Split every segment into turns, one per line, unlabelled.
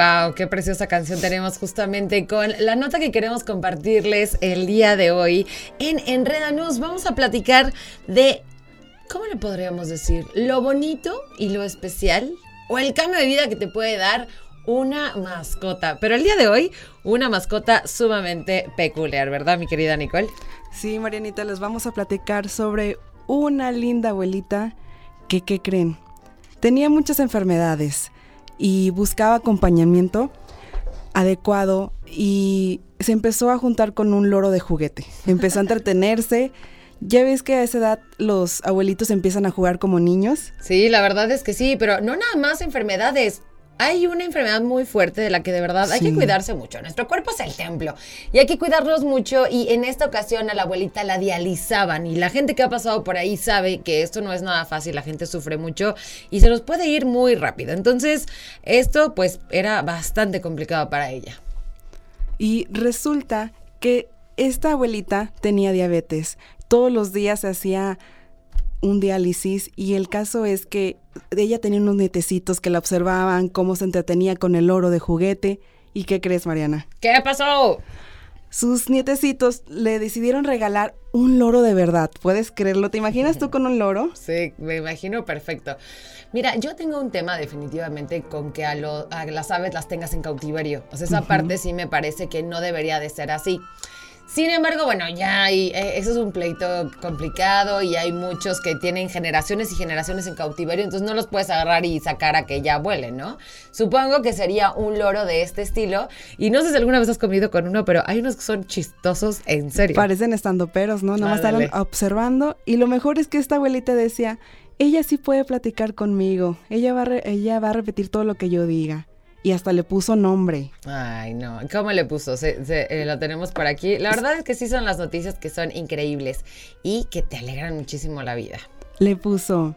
Wow, qué preciosa canción tenemos justamente con la nota que queremos compartirles el día de hoy en Enreda News. Vamos a platicar de ¿cómo le podríamos decir? Lo bonito y lo especial o el cambio de vida que te puede dar una mascota. Pero el día de hoy, una mascota sumamente peculiar, ¿verdad, mi querida Nicole?
Sí, Marianita, les vamos a platicar sobre una linda abuelita que, ¿qué creen? Tenía muchas enfermedades y buscaba acompañamiento adecuado y se empezó a juntar con un loro de juguete. Empezó a entretenerse. Ya ves que a esa edad los abuelitos empiezan a jugar como niños.
Sí, la verdad es que sí, pero no nada más enfermedades hay una enfermedad muy fuerte de la que de verdad hay que cuidarse mucho. Nuestro cuerpo es el templo y hay que cuidarnos mucho y en esta ocasión a la abuelita la dializaban y la gente que ha pasado por ahí sabe que esto no es nada fácil, la gente sufre mucho y se nos puede ir muy rápido. Entonces esto pues era bastante complicado para ella.
Y resulta que esta abuelita tenía diabetes. Todos los días se hacía un diálisis y el caso es que ella tenía unos nietecitos que la observaban, cómo se entretenía con el oro de juguete. ¿Y qué crees, Mariana?
¿Qué pasó?
Sus nietecitos le decidieron regalar un loro de verdad. ¿Puedes creerlo? ¿Te imaginas tú con un loro?
Sí, me imagino perfecto. Mira, yo tengo un tema definitivamente con que a, las aves las tengas en cautiverio. O sea, esa parte sí me parece que no debería de ser así. Sin embargo, bueno, ya hay, eh, eso es un pleito complicado y hay muchos que tienen generaciones y generaciones en cautiverio, entonces no los puedes agarrar y sacar a que ya vuelen, ¿no? Supongo que sería un loro de este estilo y no sé si alguna vez has comido con uno, pero hay unos que son chistosos en serio.
Parecen estando peros, ¿no? Nada más estaban observando y lo mejor es que esta abuelita decía, ella sí puede platicar conmigo, ella va, ella va a repetir todo lo que yo diga y hasta le puso nombre.
Ay, no. ¿Cómo le puso? Eh, lo tenemos por aquí. La verdad es que sí son las noticias que son increíbles y que te alegran muchísimo la vida.
Le puso,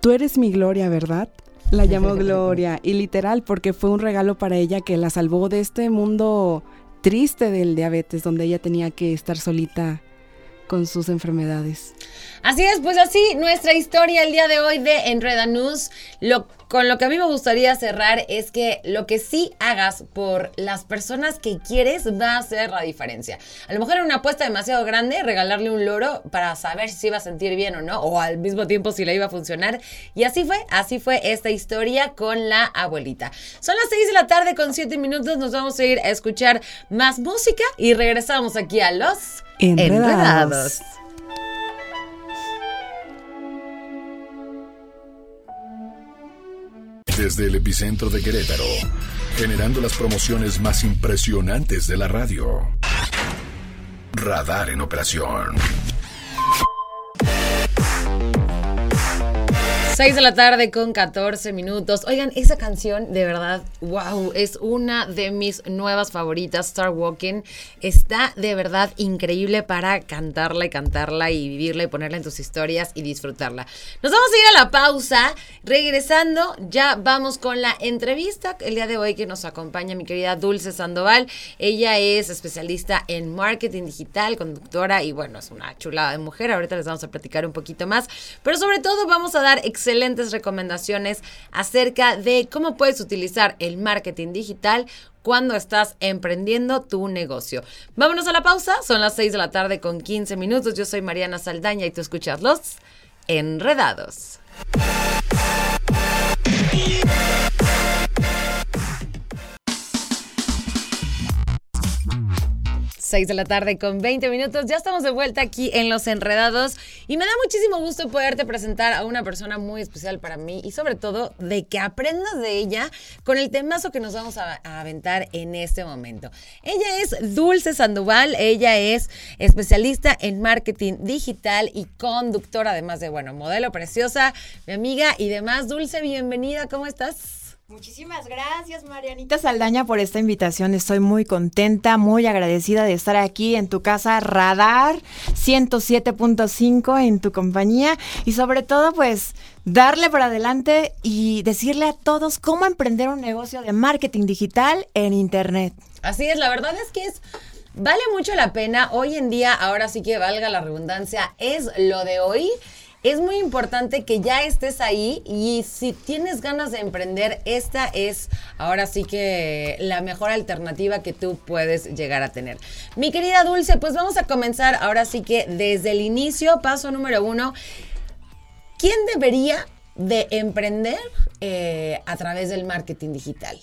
tú eres mi Gloria, ¿verdad? La llamó Gloria y literal porque fue un regalo para ella que la salvó de este mundo triste del diabetes donde ella tenía que estar solita con sus enfermedades.
Así es, pues así nuestra historia el día de hoy de Enreda News. Lo, con lo que a mí me gustaría cerrar es que lo que sí hagas por las personas que quieres va a hacer la diferencia. A lo mejor era una apuesta demasiado grande regalarle un loro para saber si iba a sentir bien o no, o al mismo tiempo si le iba a funcionar. Y así fue, así fue esta historia con la abuelita. Son las 6 de la tarde con 7 minutos, nos vamos a ir a escuchar más música y regresamos aquí a los Enredados.
Desde el epicentro de Querétaro, generando las promociones más impresionantes de la radio. Radar en operación.
6 de la tarde con 14 minutos. Oigan, esa canción de verdad, wow, es una de mis nuevas favoritas, Star Walking. Está de verdad increíble para cantarla y cantarla y vivirla y ponerla en tus historias y disfrutarla. Nos vamos a ir a la pausa. Regresando, ya vamos con la entrevista el día de hoy que nos acompaña mi querida Dulce Sandoval. Ella es especialista en marketing digital, conductora y bueno, es una chulada de mujer. Ahorita les vamos a platicar un poquito más. Pero sobre todo vamos a dar excelentes recomendaciones acerca de cómo puedes utilizar el marketing digital cuando estás emprendiendo tu negocio. Vámonos a la pausa, son las 6 de la tarde con 15 minutos. Yo soy Mariana Saldaña y tú escuchas los enredados. 6 de la tarde con 20 minutos. Ya estamos de vuelta aquí en Los Enredados y me da muchísimo gusto poderte presentar a una persona muy especial para mí y sobre todo de que aprendas de ella con el temazo que nos vamos a, a aventar en este momento. Ella es Dulce Sandoval, ella es especialista en marketing digital y conductora, además de, bueno, modelo preciosa, mi amiga y demás. Dulce, bienvenida, ¿cómo estás?
Muchísimas gracias, Marianita Saldaña, por esta invitación. Estoy muy contenta, muy agradecida de estar aquí en tu casa Radar 107.5 en tu compañía y sobre todo, pues, darle para adelante y decirle a todos cómo emprender un negocio de marketing digital en Internet.
Así es, la verdad es que es... Vale mucho la pena. Hoy en día, ahora sí que valga la redundancia, es lo de hoy es muy importante que ya estés ahí y si tienes ganas de emprender, esta es ahora sí que la mejor alternativa que tú puedes llegar a tener. Mi querida Dulce, pues vamos a comenzar ahora sí que desde el inicio, paso número uno. ¿Quién debería de emprender eh, a través del marketing digital?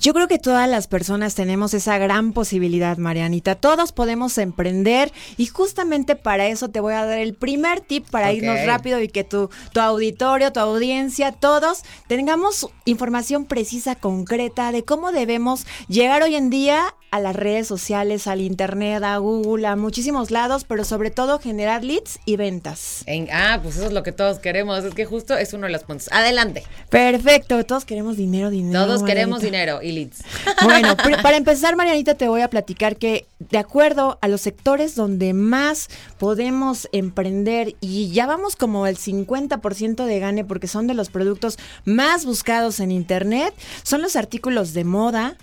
Yo creo que todas las personas tenemos esa gran posibilidad, Marianita. Todos podemos emprender y justamente para eso te voy a dar el primer tip para irnos rápido y que tu, tu auditorio, tu audiencia, todos tengamos información precisa, concreta de cómo debemos llegar hoy en día a las redes sociales, al internet, a Google, a muchísimos lados, pero sobre todo generar leads y ventas.
ah, pues eso es lo que todos queremos. Es que justo es uno de los puntos. Adelante.
Perfecto. Todos queremos dinero, dinero.
Todos queremos dinero y leads.
Bueno, para empezar, Marianita, te voy a platicar que de acuerdo a los sectores donde más podemos emprender y ya vamos como el 50% de gane porque son de los productos más buscados en internet, son los artículos de moda,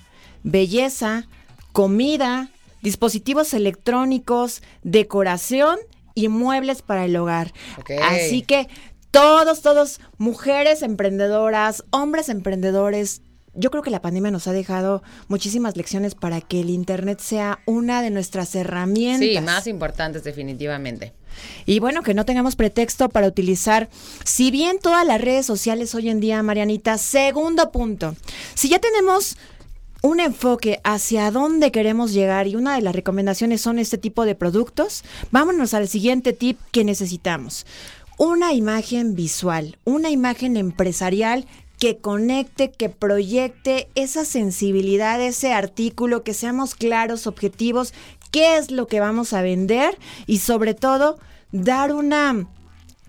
belleza, comida, dispositivos electrónicos, decoración y muebles para el hogar. Así que todos, todos, mujeres emprendedoras, hombres emprendedores, yo creo que la pandemia nos ha dejado muchísimas lecciones para que el Internet sea una de nuestras herramientas.
Sí, más importantes definitivamente.
Y bueno, que no tengamos pretexto para utilizar, si bien todas las redes sociales hoy en día, Marianita, segundo punto, si ya tenemos un enfoque hacia dónde queremos llegar y una de las recomendaciones son este tipo de productos, vámonos al siguiente tip que necesitamos. Una imagen visual, una imagen empresarial que conecte, que proyecte esa sensibilidad, ese artículo, que seamos claros, objetivos, qué es lo que vamos a vender y sobre todo dar una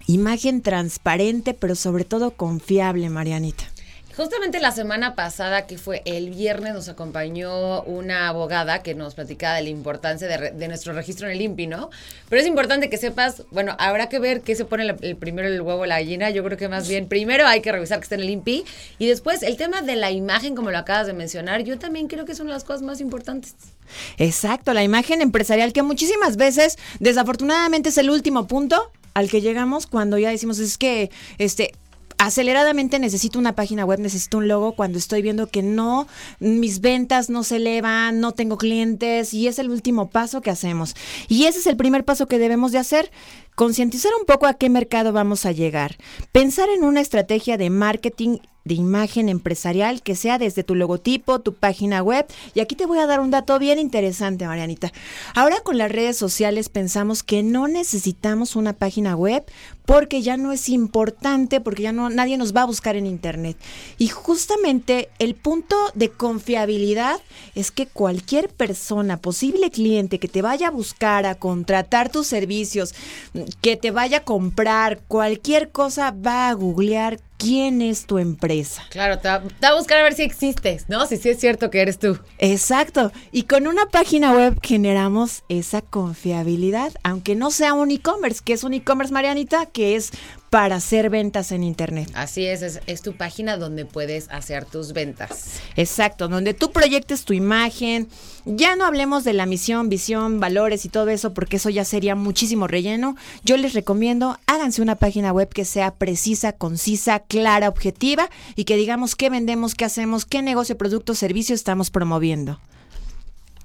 imagen transparente, pero sobre todo confiable, Marianita.
Justamente la semana pasada, que fue el viernes, nos acompañó una abogada que nos platicaba de la importancia de, nuestro registro en el INPI, ¿no? Pero es importante que sepas, bueno, habrá que ver qué se pone el primero el huevo la gallina. Yo creo que más bien primero hay que revisar que esté en el INPI y después el tema de la imagen, como lo acabas de mencionar, yo también creo que de las cosas más importantes.
Exacto, la imagen empresarial que muchísimas veces, desafortunadamente, es el último punto al que llegamos cuando ya decimos es que este aceleradamente necesito una página web, necesito un logo cuando estoy viendo que no, mis ventas no se elevan, no tengo clientes y es el último paso que hacemos. Y ese es el primer paso que debemos de hacer, concientizar un poco a qué mercado vamos a llegar, pensar en una estrategia de marketing de imagen empresarial que sea desde tu logotipo, tu página web. Y aquí te voy a dar un dato bien interesante, Marianita. Ahora con las redes sociales pensamos que no necesitamos una página web porque ya no es importante, porque ya no nadie nos va a buscar en internet. Y justamente el punto de confiabilidad es que cualquier persona, posible cliente que te vaya a buscar a contratar tus servicios, que te vaya a comprar cualquier cosa, va a googlear quién es tu empresa.
Claro, te va, a buscar a ver si existes, ¿no? Si sí es cierto que eres tú.
Exacto. Y con una página web generamos esa confiabilidad, aunque no sea un e-commerce, que es un e-commerce, Marianita, que es para hacer ventas en Internet.
Así es, es, tu página donde puedes hacer tus ventas.
Exacto, donde tú proyectes tu imagen. Ya no hablemos de la misión, visión, valores y todo eso, porque eso ya sería muchísimo relleno. Yo les recomiendo, háganse una página web que sea precisa, concisa, clara, objetiva y que digamos qué vendemos, qué hacemos, qué negocio, producto, servicio estamos promoviendo.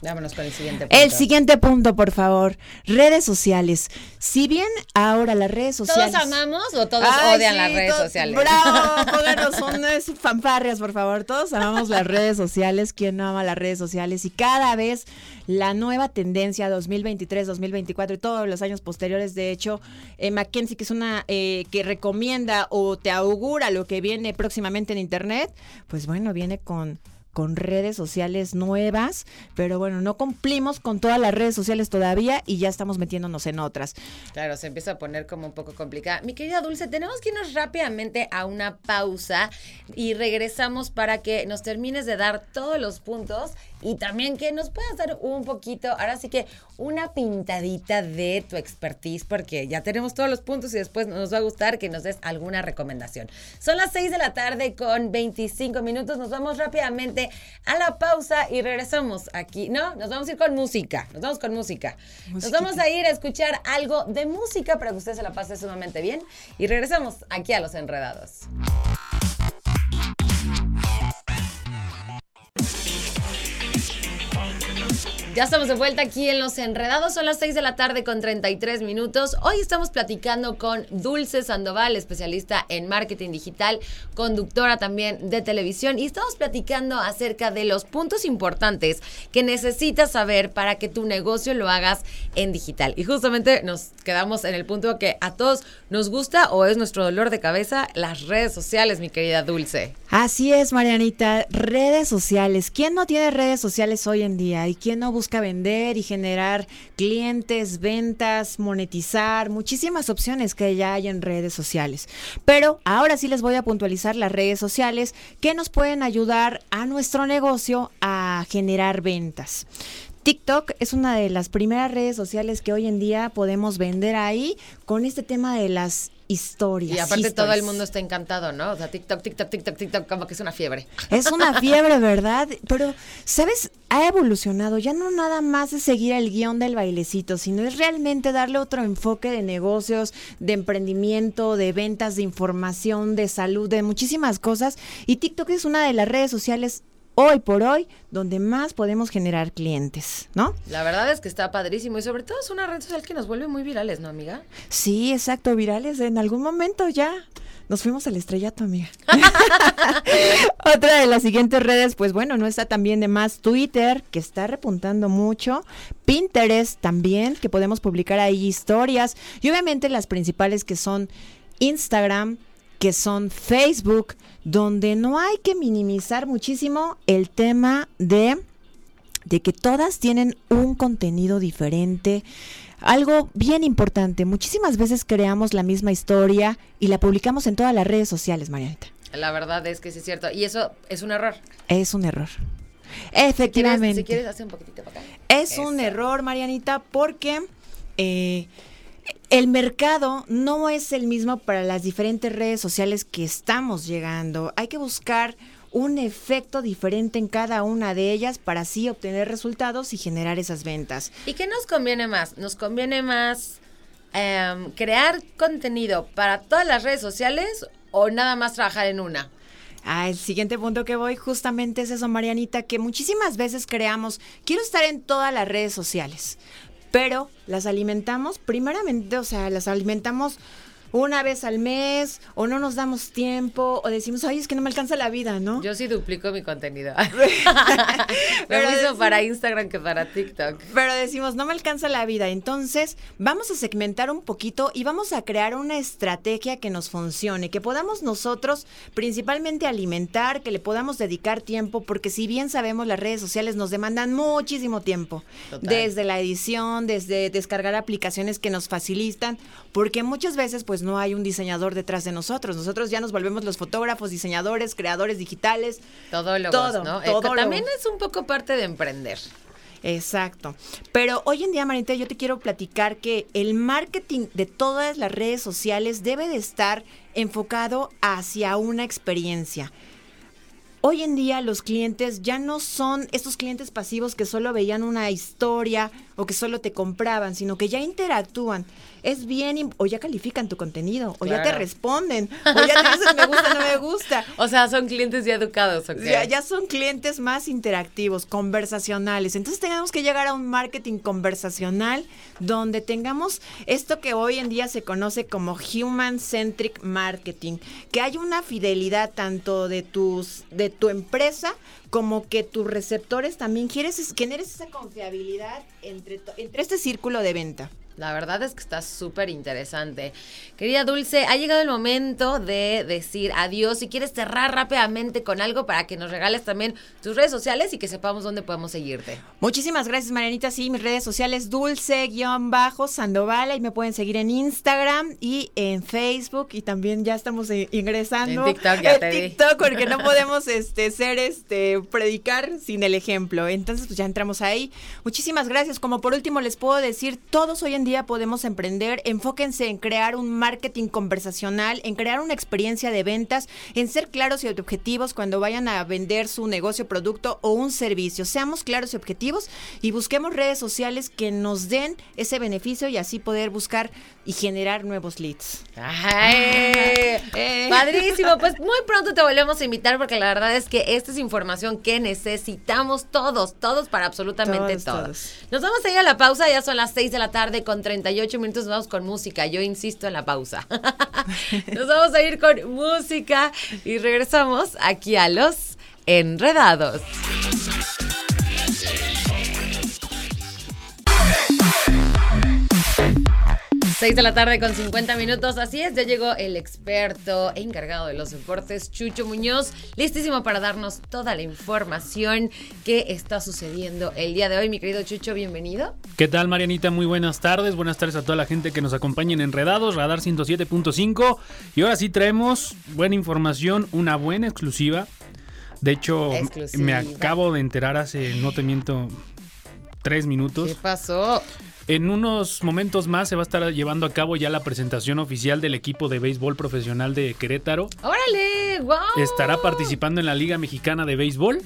Vámonos con el siguiente punto.
El siguiente punto, por favor. Redes sociales. Si bien ahora las redes sociales.
¿Todos amamos o todos
Ay,
odian
sí,
las redes sociales?
Bravo, pónganos unas fanfarrias, por favor. Todos amamos las redes sociales. ¿Quién no ama las redes sociales? Y cada vez la nueva tendencia 2023, 2024 y todos los años posteriores, de hecho, eh, McKinsey, que es una eh, que recomienda o te augura lo que viene próximamente en Internet, pues bueno, viene con con redes sociales nuevas, pero bueno, no cumplimos con todas las redes sociales todavía y ya estamos metiéndonos en otras.
Claro, se empieza a poner como un poco complicada. Mi querida Dulce, tenemos que irnos rápidamente a una pausa y regresamos para que nos termines de dar todos los puntos y también que nos puedas dar un poquito, ahora sí que una pintadita de tu expertise, porque ya tenemos todos los puntos y después nos va a gustar que nos des alguna recomendación. Son las 6 de la tarde con 25 minutos, nos vamos rápidamente a la pausa y regresamos aquí. No, nos vamos a ir con música, nos vamos con música. Nos vamos a ir a escuchar algo de música para que usted se la pase sumamente bien y regresamos aquí a Los Enredados. Ya estamos de vuelta aquí en Los Enredados. Son las 6 de la tarde con 33 minutos. Hoy estamos platicando con Dulce Sandoval, especialista en marketing digital, conductora también de televisión. Y estamos platicando acerca de los puntos importantes que necesitas saber para que tu negocio lo hagas en digital. Y justamente nos quedamos en el punto que a todos nos gusta o es nuestro dolor de cabeza las redes sociales, mi querida Dulce.
Así es, Marianita. Redes sociales. ¿Quién no tiene redes sociales hoy en día? ¿Y quién no busca vender y generar clientes, ventas, monetizar? Muchísimas opciones que ya hay en redes sociales. Pero ahora sí les voy a puntualizar las redes sociales que nos pueden ayudar a nuestro negocio a generar ventas. TikTok es una de las primeras redes sociales que hoy en día podemos vender ahí con este tema de las historias.
Y aparte todo el mundo está encantado, ¿no? O sea, TikTok, TikTok, TikTok, TikTok, como que es una fiebre.
Es una fiebre, ¿verdad? Pero, ¿sabes? Ha evolucionado. Ya no nada más es seguir el guion del bailecito, sino es realmente darle otro enfoque de negocios, de emprendimiento, de ventas, de información, de salud, de muchísimas cosas. Y TikTok es una de las redes sociales hoy por hoy donde más podemos generar clientes, ¿no?
La verdad es que está padrísimo y sobre todo es una red social que nos vuelve muy virales, ¿no, amiga?
Sí, exacto, virales. En algún momento ya nos fuimos al estrellato, amiga. Otra de las siguientes redes, pues bueno, no está también de más Twitter, que está repuntando mucho. Pinterest también, que podemos publicar ahí historias. Y obviamente las principales que son Instagram, que son Facebook, donde no hay que minimizar muchísimo el tema de de que todas tienen un contenido diferente. Algo bien importante, muchísimas veces creamos la misma historia y la publicamos en todas las redes sociales, Marianita.
La verdad es que sí es cierto. Y eso es un error.
Es un error.
¿Quieres,
Efectivamente.
si quieres, hacer un poquitito para acá.
Es un error, Marianita, porque eh, el mercado no es el mismo para las diferentes redes sociales que estamos llegando. Hay que buscar un efecto diferente en cada una de ellas para así obtener resultados y generar esas ventas.
¿Y qué nos conviene más? ¿Nos conviene más em, crear contenido para todas las redes sociales o nada más trabajar en una?
Ah, el siguiente punto que voy justamente es eso, Marianita, que muchísimas veces creamos, quiero estar en todas las redes sociales, pero las alimentamos primeramente, o sea, las alimentamos una vez al mes o no nos damos tiempo o decimos, ay, es que no me alcanza la vida, ¿no?
Yo sí duplico mi contenido.
Pero
Lo mismo para Instagram que para TikTok.
Pero decimos, no me alcanza la vida. Entonces, vamos a segmentar un poquito y vamos a crear una estrategia que nos funcione, que podamos nosotros principalmente alimentar, que le podamos dedicar tiempo, porque si bien sabemos, las redes sociales nos demandan muchísimo tiempo.
Total.
Desde la edición, desde descargar aplicaciones que nos facilitan, porque muchas veces pues no hay un diseñador detrás de nosotros. Nosotros ya nos volvemos los fotógrafos, diseñadores, creadores digitales.
Todólogos,
Todo,
¿no? Eh, también es un poco parte de emprender.
Exacto. Pero hoy en día, Marita, yo te quiero platicar que el marketing de todas las redes sociales debe de estar enfocado hacia una experiencia. hoy en día los clientes ya no son estos clientes pasivos que solo veían una historia o que solo te compraban, sino que ya interactúan. Es bien, o ya califican tu contenido, o ya te responden, o ya te dicen me gusta, no me gusta.
O sea, son clientes ya educados, ¿ok?
Ya, ya son clientes más interactivos, conversacionales. Entonces tenemos que llegar a un marketing conversacional donde tengamos esto que hoy en día se conoce como human centric marketing, que hay una fidelidad tanto de tus de tu empresa como que tus receptores también quieres generes esa confiabilidad entre, entre este círculo de venta.
La verdad es que está súper interesante. Querida Dulce, ha llegado el momento de decir adiós. Si quieres cerrar rápidamente con algo para que nos regales también tus redes sociales y que sepamos dónde podemos seguirte.
Muchísimas gracias, Marianita. Sí, mis redes sociales, dulce-sandoval. Ahí me pueden seguir en Instagram y en Facebook. Y también ya estamos eh, ingresando
en TikTok, ya te
TikTok porque no podemos este, ser, este, predicar sin el ejemplo. Entonces, pues ya entramos ahí. Muchísimas gracias. Como por último les puedo decir, todos hoy en día podemos emprender, enfóquense en crear un marketing conversacional, en crear una experiencia de ventas, en ser claros y objetivos cuando vayan a vender su negocio, producto o un servicio. Seamos claros y objetivos y busquemos redes sociales que nos den ese beneficio y así poder buscar y generar nuevos leads.
Ay, eh. Padrísimo, pues muy pronto te volvemos a invitar porque la verdad es que esta es información que necesitamos todos, todos para absolutamente todos. Nos vamos a ir a la pausa, ya son las 6 de la tarde con 38 minutos, vamos con música, yo insisto en la pausa. Nos vamos a ir con música y regresamos aquí a los enredados. 6 de la tarde con 50 minutos. Así es, ya llegó el experto encargado de los deportes, Chucho Muñoz, listísimo para darnos toda la información que está sucediendo el día de hoy. Mi querido Chucho, bienvenido.
¿Qué tal, Marianita? Muy buenas tardes. Buenas tardes a toda la gente que nos acompaña en Enredados, Radar 107.5. Y ahora sí traemos buena información, una buena exclusiva. De hecho, me acabo de enterar hace, no te miento, tres minutos.
¿Qué pasó?
En unos momentos más se va a estar llevando a cabo ya la presentación oficial del equipo de béisbol profesional de Querétaro.
¡Órale! ¡Wow!
Estará participando en la Liga Mexicana de Béisbol.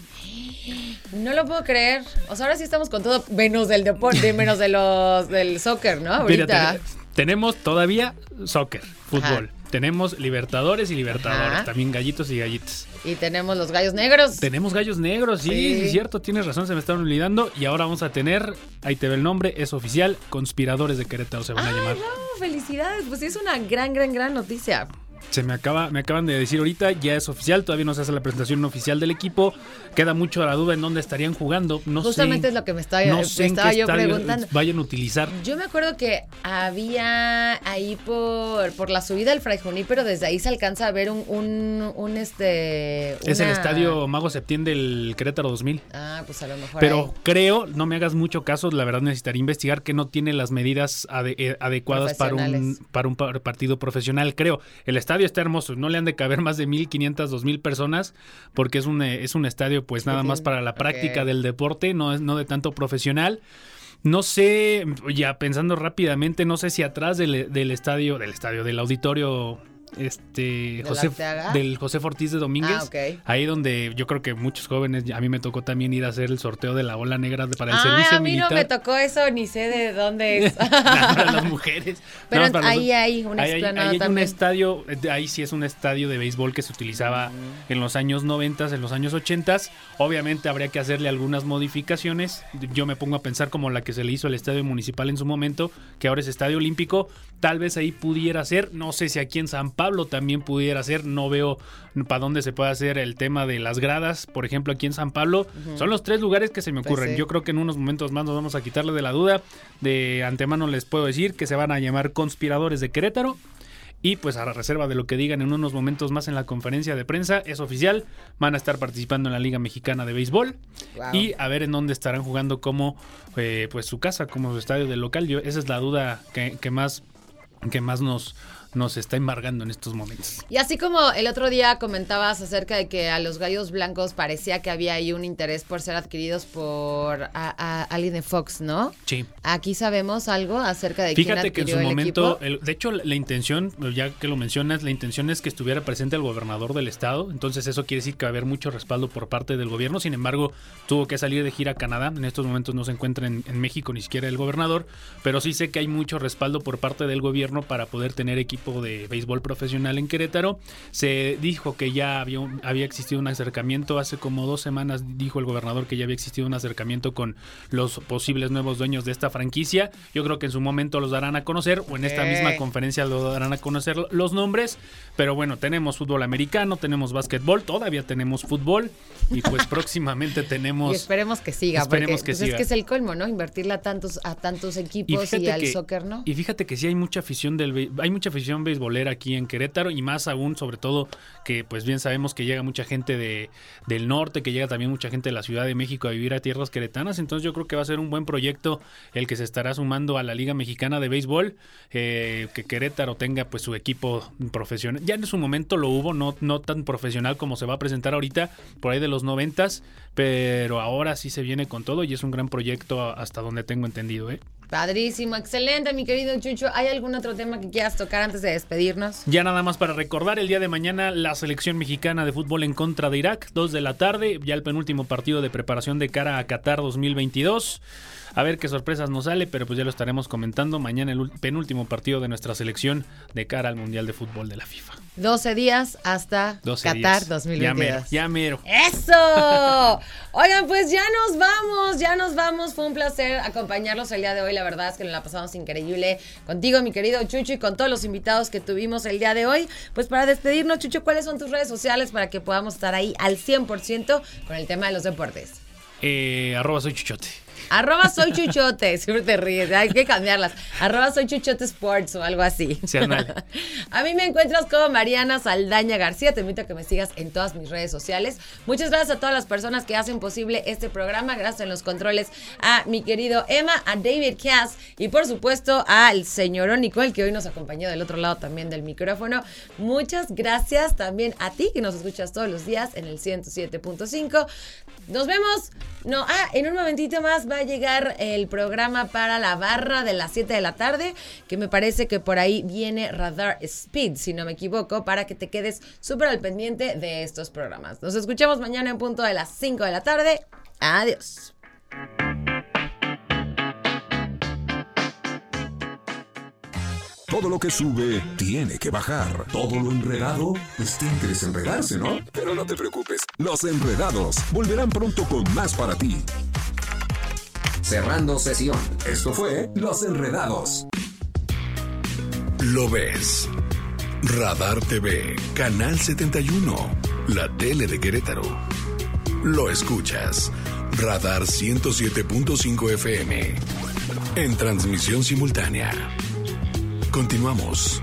No lo puedo creer. O sea, ahora sí estamos con todo menos del deporte, menos de los del soccer, ¿no? Ahorita.
tenemos todavía soccer, fútbol. Tenemos Libertadores y Libertadores, también gallitos y gallitas.
Y tenemos los gallos negros.
Tenemos gallos negros, sí, es cierto, tienes razón, se me estaban olvidando. Y ahora vamos a tener, ahí te ve el nombre, es oficial, Conspiradores de Querétaro se van a llamar.
No, felicidades, pues sí es una gran, gran, gran noticia.
Se me acaba, me acaban de decir ahorita, ya es oficial, todavía no se hace la presentación oficial del equipo. Queda mucho a la duda en dónde estarían jugando. No
Justamente es lo que me estaba, no sé estaba yo preguntando.
Vayan a utilizar.
Yo me acuerdo que había ahí por, por la subida del Fray pero desde ahí se alcanza a ver un, un, este.
Es el estadio Mago Septién del Querétaro 2000.
Ah, pues a lo mejor.
Pero creo, no me hagas mucho caso, la verdad necesitaría investigar que no tiene las medidas eh, adecuadas para un, para un partido profesional. Creo, el estadio está hermoso, no le han de caber más de 1500, 2000 personas, porque es un, eh, es un estadio pues nada más para la práctica del deporte, no, no de tanto profesional. No sé, ya pensando rápidamente, no sé si atrás del, del estadio, del estadio, del auditorio este José del José Ortiz de Domínguez. Ah, ahí donde yo creo que muchos jóvenes, a mí me tocó también ir a hacer el sorteo de la ola negra para el servicio militar.
A mí no me tocó eso, ni sé de dónde es.
para las mujeres.
Pero ahí hay una ahí,
hay un estadio, ahí sí es un estadio de béisbol que se utilizaba en los años 90, en los años 80. Obviamente habría que hacerle algunas modificaciones. Yo me pongo a pensar como la que se le hizo al estadio municipal en su momento, que ahora es estadio olímpico. Tal vez ahí pudiera ser, no sé si aquí en San Pablo también pudiera ser. No veo para dónde se puede hacer el tema de las gradas, por ejemplo, aquí en San Pablo. Son los tres lugares que se me pues ocurren. Yo creo que en unos momentos más nos vamos a quitarle de la duda. De antemano les puedo decir que se van a llamar conspiradores de Querétaro. Y pues a la reserva de lo que digan en unos momentos más en la conferencia de prensa, es oficial, van a estar participando en la Liga Mexicana de Béisbol y a ver en dónde estarán jugando como eh, pues su casa, como su estadio del local. Yo, esa es la duda que, que más, que más nos, nos está embargando en estos momentos.
Y así como el otro día comentabas acerca de que a los gallos blancos parecía que había ahí un interés por ser adquiridos por a, a alguien de Fox, ¿no?
Sí.
Aquí sabemos algo acerca de
Fíjate
quién
que en su
el
momento, el- de hecho, la intención, ya que lo mencionas, la intención es que estuviera presente el gobernador del estado. Entonces, eso quiere decir que va a haber mucho respaldo por parte del gobierno. Sin embargo, tuvo que salir de gira a Canadá. En estos momentos no se encuentra en, en México ni siquiera el gobernador. Pero sí sé que hay mucho respaldo por parte del gobierno para poder tener equipo de béisbol profesional en Querétaro. Se dijo que ya había, un- había existido un acercamiento. Hace como dos semanas dijo el gobernador que ya había existido un acercamiento con los posibles nuevos dueños de esta franquicia. Yo creo que en su momento los darán a conocer o en esta
Eh.
misma conferencia lo darán a conocer los nombres. Pero bueno, tenemos fútbol americano, tenemos básquetbol, todavía tenemos fútbol y pues próximamente tenemos...
Y esperemos que siga,
Esperemos
porque
que
pues,
siga.
es que es el colmo, ¿no? Invertirle a tantos, a tantos equipos y, al
que,
soccer, ¿no?
y fíjate que sí hay mucha afición del hay mucha afición beisbolera aquí en Querétaro y más aún sobre todo que pues bien sabemos que llega mucha gente de, del norte, que llega también mucha gente de la Ciudad de México a vivir a tierras queretanas, entonces yo creo que va a ser un buen proyecto el que se estará sumando a la Liga Mexicana de Béisbol, eh, que Querétaro tenga pues su equipo profesional. Ya en su momento lo hubo, no, no tan profesional como se va a presentar ahorita, por ahí de los noventas, pero ahora sí se viene con todo y es un gran proyecto hasta donde tengo entendido, ¿eh?
Padrísimo, excelente, mi querido Chucho. ¿Hay algún otro tema que quieras tocar antes de despedirnos?
Ya nada más para recordar, el día de mañana la selección mexicana de fútbol en contra de Irak, 2 de la tarde, ya el penúltimo partido de preparación de cara a Qatar 2022. A ver qué sorpresas nos sale, pero pues ya lo estaremos comentando mañana el penúltimo partido de nuestra selección de cara al Mundial de Fútbol de la FIFA.
12 días hasta
12
Qatar
días.
2022.
Ya mero, ya mero.
¡Eso! Oigan, pues ya nos vamos, ya nos vamos. Fue un placer acompañarlos el día de hoy. La verdad es que nos la pasamos increíble contigo, mi querido Chucho, y con todos los invitados que tuvimos el día de hoy. Pues para despedirnos, Chucho, ¿cuáles son tus redes sociales para que podamos estar ahí al 100% con el tema de los deportes?
Eh, arroba soy chuchote.
Arroba soy chuchote, siempre te ríes, hay que cambiarlas. Arroba soy chuchote sports o algo así.
Sí.
A mí me encuentras como Mariana Saldaña García, te invito a que me sigas en todas mis redes sociales. Muchas gracias a todas las personas que hacen posible este programa, gracias en los controles a mi querido Emma, a David Cass y por supuesto al señor Nicole que hoy nos acompañó del otro lado también del micrófono. Muchas gracias también a ti que nos escuchas todos los días en el 107.5. Nos vemos. No, ah, en un momentito más va a llegar el programa para la barra de las 7 de la tarde, que me parece que por ahí viene Radar Speed, si no me equivoco, para que te quedes súper al pendiente de estos programas. Nos escuchamos mañana en punto de las 5 de la tarde. Adiós.
Todo lo que sube tiene que bajar. Todo lo enredado, pues tiene que desenredarse, ¿no? Pero no te preocupes, los enredados volverán pronto con más para ti.
Cerrando sesión.
Esto fue Los Enredados.
Lo ves. Radar TV, Canal 71, la tele de Querétaro. Lo escuchas. Radar 107.5 FM. En transmisión simultánea. Continuamos.